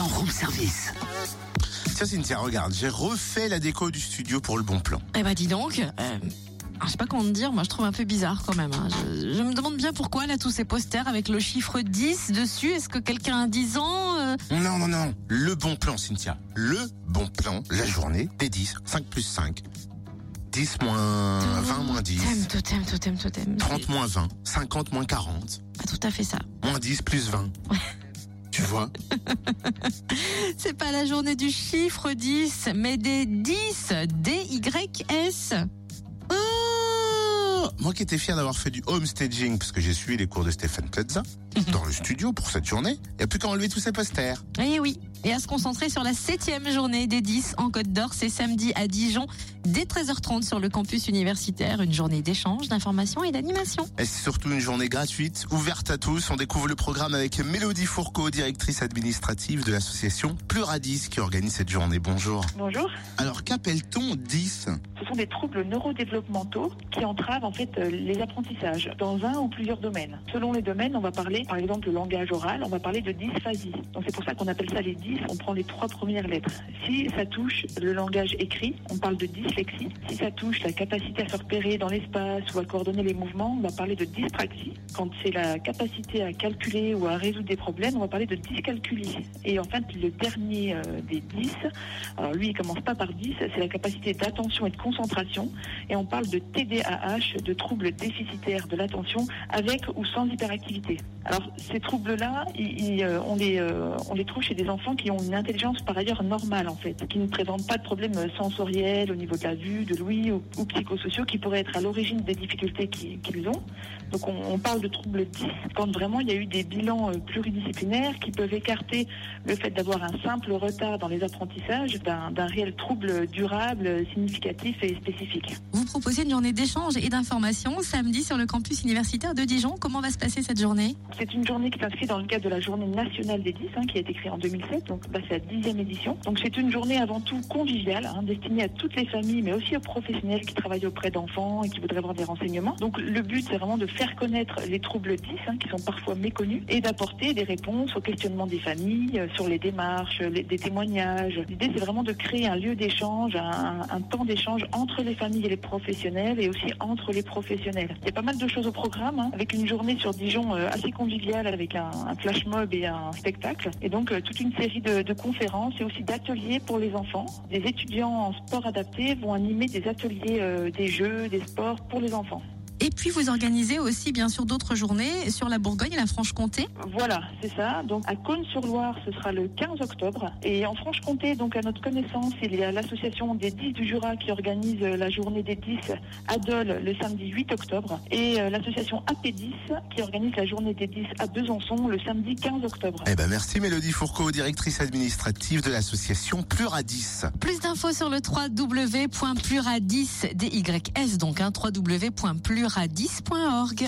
plan room service. Tiens Cynthia, regarde, j'ai refait la déco du studio pour le bon plan. Eh bah dis donc, euh, je sais pas comment te dire, moi je trouve un peu bizarre quand même. hein. Je, je me demande bien pourquoi là tous ces posters avec le chiffre 10 dessus. Est-ce que quelqu'un a 10 ans euh, Non, non, non, le bon plan Cynthia. Le bon plan, la journée des 10, 5 plus 5. 10 moins 20 moins 10. Totem, totem, totem, totem. 30 moins 20, 50 moins 40, C'est pas tout à fait ça. moins 10 plus 20. Tu vois C'est pas la journée du chiffre 10, mais des 10, D-Y-S. Oh Moi qui étais fier d'avoir fait du home staging parce que j'ai suivi les cours de Stéphane Plaza dans le studio pour cette journée, il n'y a plus qu'à enlever tous ces posters. Eh oui, et à se concentrer sur la septième journée des 10 en Côte d'Or, c'est samedi à Dijon, dès 13h30 sur le campus universitaire, une journée d'échange, d'information et d'animation. Et c'est surtout une journée gratuite, ouverte à tous. On découvre le programme avec Mélodie Fourcault, directrice administrative de l'association Pluradis qui organise cette journée. Bonjour. Bonjour. Alors qu'appelle-t-on 10 Ce sont des troubles neurodéveloppementaux qui entravent en fait euh, les apprentissages dans un ou plusieurs domaines. Selon les domaines, on va parler, par exemple, le langage oral, on va parler de dysphasie. Donc c'est pour ça qu'on appelle ça les 10. On prend les trois premières lettres. Si ça touche le langage écrit, on parle de dyslexie. Si ça touche la capacité à se repérer dans l'espace ou à coordonner les mouvements, on va parler de dyspraxie. Quand c'est la capacité à calculer ou à résoudre des problèmes, on va parler de dyscalculie. Et en fait, le dernier euh, des 10, alors lui, il commence pas par 10, c'est la capacité d'attention et de concentration. Et on parle de TDAH, de troubles déficitaires de l'attention, avec ou sans hyperactivité. Alors, ces troubles-là, euh, on, les, euh, on les trouve chez des enfants qui ont une intelligence par ailleurs normale, en fait, qui ne présentent pas de problèmes sensoriels au niveau de la vue, de l'ouïe ou, psychosociaux qui pourraient être à l'origine des difficultés qui- qu'ils ont. Donc, on, on parle de troubles 10 quand vraiment il y a eu des bilans euh, pluridisciplinaires qui peuvent écarter le fait d'avoir un simple retard dans les apprentissages d'un réel trouble durable, significatif et spécifique. Vous proposez une journée d'échange et d'information samedi sur le campus universitaire de Dijon. Comment va se passer cette journée? C'est une journée qui s'inscrit dans le cadre de la journée nationale des 10, hein, qui a été créée en 2007, donc là c'est la dixième édition. Donc c'est une journée avant tout conviviale, hein, destinée à toutes les familles, mais aussi aux professionnels qui travaillent auprès d'enfants et qui voudraient avoir des renseignements. Donc le but c'est vraiment de faire connaître les troubles 10, hein, qui sont parfois méconnus, et d'apporter des réponses aux questionnements des familles euh, sur les démarches, les- des témoignages. L'idée c'est vraiment de créer un lieu d'échange, un, un temps d'échange entre les familles et les professionnels, et aussi entre les professionnels. Il y a pas mal de choses au programme, hein, avec une journée sur Dijon euh, assez conviviale, avec un, un flash mob et un spectacle, et donc euh, toute une série de, conférences et aussi d'ateliers pour les enfants. Des étudiants en sport adapté vont animer des ateliers, euh, des jeux, des sports pour les enfants. Et puis vous organisez aussi bien sûr d'autres journées sur la Bourgogne et la Franche-Comté. Voilà, c'est ça. Donc à Cône-sur-Loire, ce sera le 15 octobre. Et en Franche-Comté, donc à notre connaissance, il y a l'association des 10 du Jura qui organise la journée des 10 à Dole le samedi 8 octobre. Et euh, l'association AP10 qui organise la journée des 10 à Besançon le samedi 15 octobre. Eh ben merci Mélodie Fourcault, directrice administrative de l'association Pluradis. Plus d'infos sur le www.pluradis, DYS donc, hein, www.pluradis.org.